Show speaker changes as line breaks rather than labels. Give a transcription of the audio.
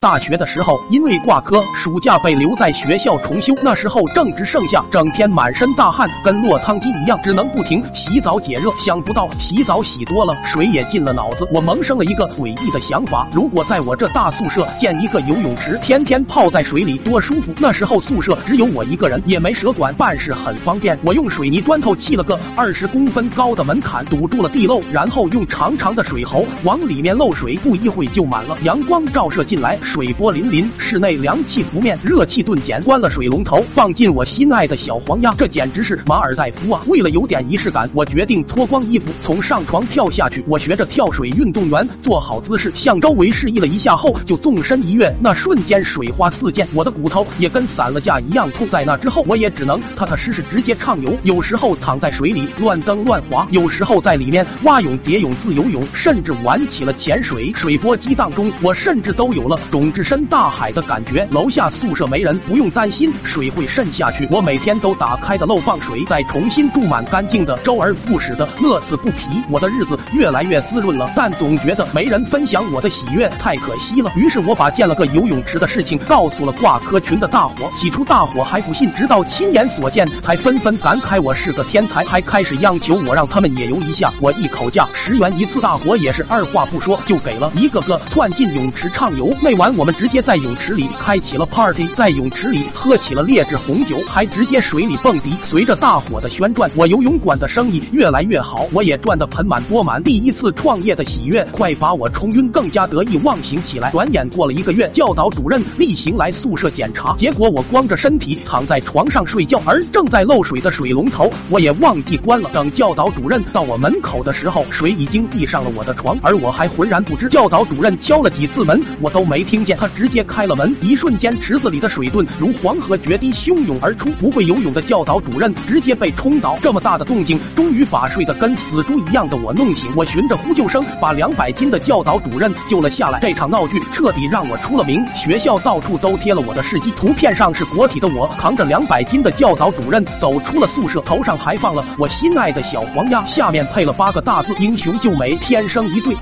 大学的时候，因为挂科，暑假被留在学校重修。那时候正值盛夏，整天满身大汗，跟落汤鸡一样，只能不停洗澡解热。想不到洗澡洗多了，水也进了脑子。我萌生了一个诡异的想法：如果在我这大宿舍建一个游泳池，天天泡在水里多舒服。那时候宿舍只有我一个人，也没舍管，办事很方便。我用水泥砖头砌了个二十公分高的门槛，堵住了地漏，然后用长长的水喉往里面漏水，不一会就满了。阳光照射进来。水波粼粼，室内凉气拂面，热气顿减。关了水龙头，放进我心爱的小黄鸭，这简直是马尔代夫啊！为了有点仪式感，我决定脱光衣服从上床跳下去。我学着跳水运动员做好姿势，向周围示意了一下后，就纵身一跃。那瞬间水花四溅，我的骨头也跟散了架一样痛。在那之后，我也只能踏踏实实直接畅游。有时候躺在水里乱蹬乱滑，有时候在里面蛙泳、蝶泳、自由泳，甚至玩起了潜水。水波激荡中，我甚至都有了。种置身大海的感觉，楼下宿舍没人，不用担心水会渗下去。我每天都打开的漏放水，再重新注满干净的，周而复始的乐此不疲。我的日子越来越滋润了，但总觉得没人分享我的喜悦，太可惜了。于是我把建了个游泳池的事情告诉了挂科群的大伙。起初大伙还不信，直到亲眼所见，才纷纷感慨我是个天才，还开始央求我让他们也游一下。我一口价十元一次，大伙也是二话不说就给了，一个个窜进泳池畅游。那晚。我们直接在泳池里开启了 party，在泳池里喝起了劣质红酒，还直接水里蹦迪。随着大火的旋转，我游泳馆的生意越来越好，我也赚得盆满钵满。第一次创业的喜悦快把我冲晕，更加得意忘形起来。转眼过了一个月，教导主任例行来宿舍检查，结果我光着身体躺在床上睡觉，而正在漏水的水龙头我也忘记关了。等教导主任到我门口的时候，水已经溢上了我的床，而我还浑然不知。教导主任敲了几次门，我都没听。听见他直接开了门，一瞬间池子里的水顿如黄河决堤汹涌而出。不会游泳的教导主任直接被冲倒，这么大的动静，终于把睡得跟死猪一样的我弄醒。我循着呼救声把两百斤的教导主任救了下来。这场闹剧彻底让我出了名，学校到处都贴了我的事迹。图片上是裸体的我扛着两百斤的教导主任走出了宿舍，头上还放了我心爱的小黄鸭，下面配了八个大字：英雄救美，天生一对。